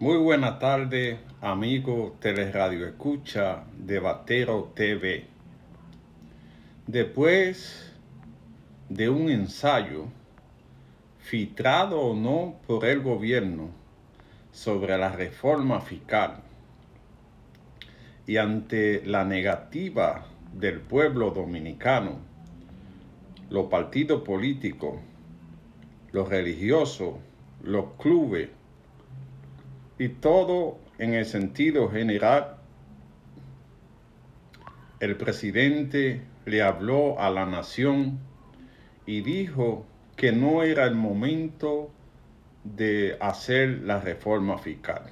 Muy buena tarde, amigo Teleradio Escucha de Batero TV. Después de un ensayo, filtrado o no por el gobierno, sobre la reforma fiscal, y ante la negativa del pueblo dominicano, los partidos políticos, los religiosos, los clubes, y todo en el sentido general, el presidente le habló a la nación y dijo que no era el momento de hacer la reforma fiscal,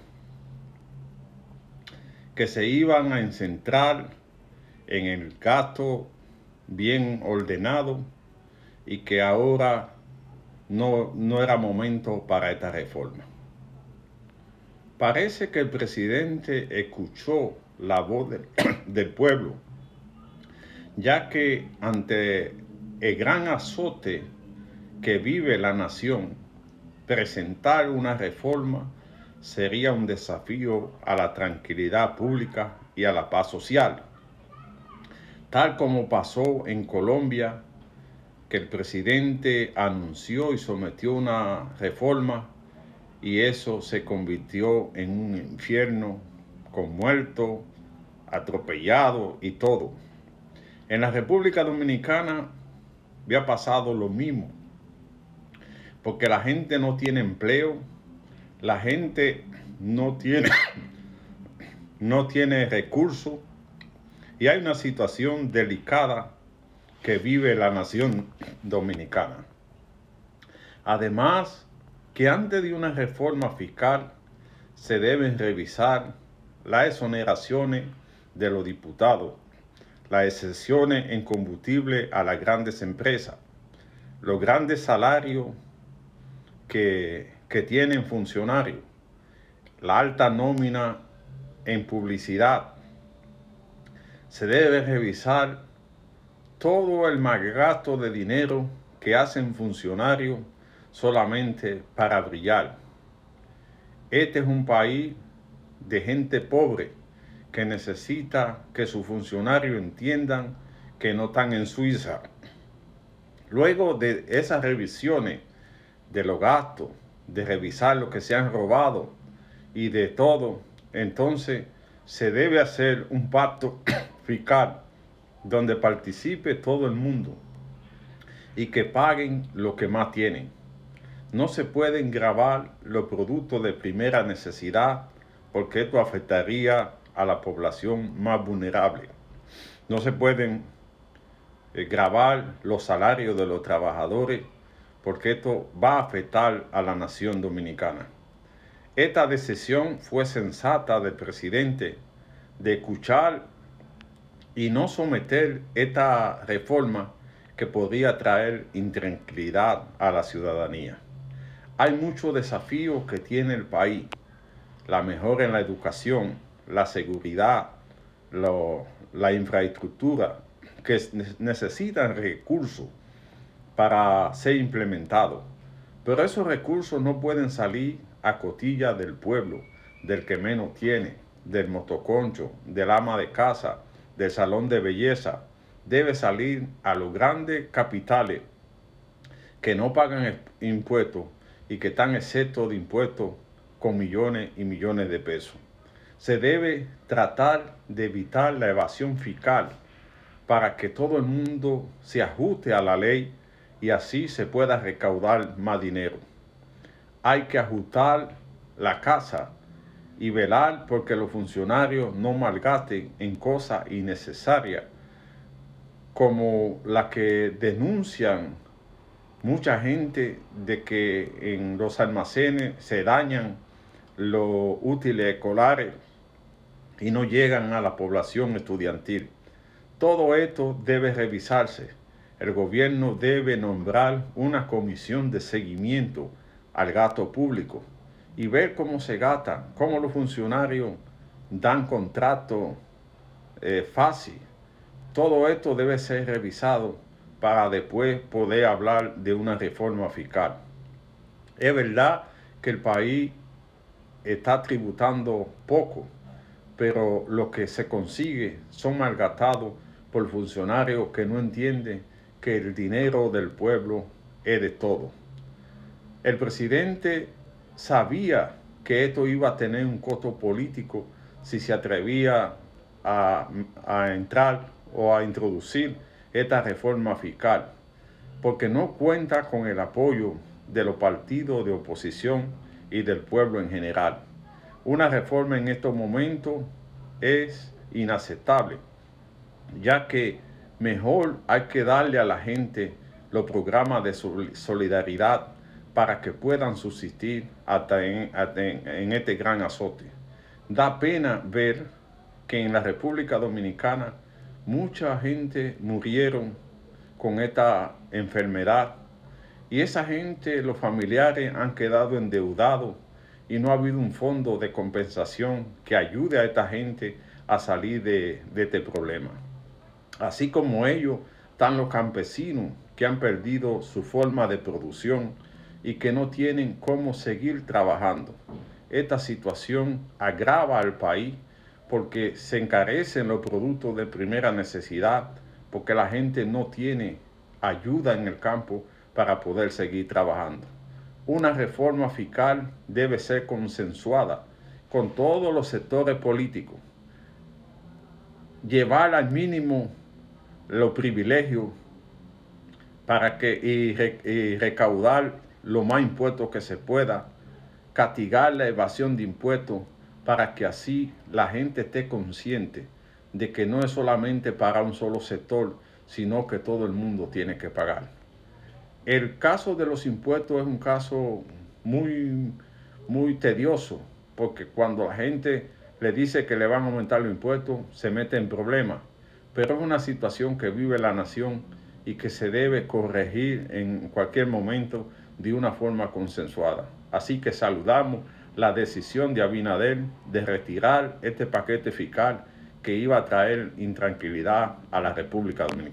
que se iban a centrar en el gasto bien ordenado y que ahora no, no era momento para esta reforma. Parece que el presidente escuchó la voz del, pueblo, ya que ante el gran azote que vive la nación, presentar una reforma sería un desafío a la tranquilidad pública y a la paz social. Tal como pasó en Colombia, que el presidente anunció y sometió una reforma y eso se convirtió en un infierno con muertos, atropellados y todo. En la República Dominicana había pasado lo mismo, porque la gente no tiene empleo, la gente no tiene, no tiene recursos y hay una situación delicada que vive la nación dominicana. Además, que antes de una reforma fiscal se deben revisar las exoneraciones de los diputados, las exenciones en combustible a las grandes empresas, los grandes salarios que, que tienen funcionarios, la alta nómina en publicidad. Se debe revisar todo el mal gasto de dinero que hacen funcionarios solamente para brillar. Este es un país de gente pobre que necesita que sus funcionarios entiendan que no están en Suiza. Luego de esas revisiones de los gastos, de revisar lo que se han robado y de todo, entonces se debe hacer un pacto fiscal donde participe todo el mundo y que paguen lo que más tienen. No se pueden grabar los productos de primera necesidad porque esto afectaría a la población más vulnerable. No se pueden eh, grabar los salarios de los trabajadores porque esto va a afectar a la nación dominicana. Esta decisión fue sensata del presidente de escuchar y no someter esta reforma que podría traer intranquilidad a la ciudadanía. Hay muchos desafíos que tiene el país. La mejora en la educación, la seguridad, la infraestructura, que necesitan recursos para ser implementados. Pero esos recursos no pueden salir a cotilla del pueblo, del que menos tiene, del motoconcho, del ama de casa, del salón de belleza. Debe salir a los grandes capitales que no pagan impuestos y que están exentos de impuestos con millones y millones de pesos. Se debe tratar de evitar la evasión fiscal para que todo el mundo se ajuste a la ley y así se pueda recaudar más dinero. Hay que ajustar la casa y velar porque los funcionarios no malgasten en cosas innecesarias como la que denuncian mucha gente de que en los almacenes se dañan los útiles escolares y no llegan a la población estudiantil. Todo esto debe revisarse. El gobierno debe nombrar una comisión de seguimiento al gasto público y ver cómo se gasta, cómo los funcionarios dan contrato eh, fácil. Todo esto debe ser revisado para después poder hablar de una reforma fiscal. Es verdad que el país está tributando poco, pero lo que se consigue son malgastados por funcionarios que no entienden que el dinero del pueblo es de todo. El presidente sabía que esto iba a tener un costo político si se atrevía a, a entrar o a introducir esta reforma fiscal, porque no cuenta con el apoyo de los partidos de oposición y del pueblo en general. Una reforma en estos momentos es inaceptable, ya que mejor hay que darle a la gente los programas de solidaridad para que puedan subsistir hasta en, en, este gran azote. Da pena ver que en la República Dominicana mucha gente murieron con esta enfermedad y esa gente, los familiares han quedado endeudados y no ha habido un fondo de compensación que ayude a esta gente a salir de, de este problema. Así como ellos, están los campesinos que han perdido su forma de producción y que no tienen cómo seguir trabajando. Esta situación agrava al país porque se encarecen los productos de primera necesidad, porque la gente no tiene ayuda en el campo para poder seguir trabajando. Una reforma fiscal debe ser consensuada con todos los sectores políticos. Llevar al mínimo los privilegios para que y, recaudar lo más impuestos que se pueda, castigar la evasión de impuestos para que así la gente esté consciente de que no es solamente para un solo sector, sino que todo el mundo tiene que pagar. El caso de los impuestos es un caso muy, muy tedioso, porque cuando la gente le dice que le van a aumentar los impuestos, se mete en problemas. Pero es una situación que vive la nación y que se debe corregir en cualquier momento de una forma consensuada. Así que saludamos la decisión de Abinader de retirar este paquete fiscal que iba a traer intranquilidad a la República Dominicana.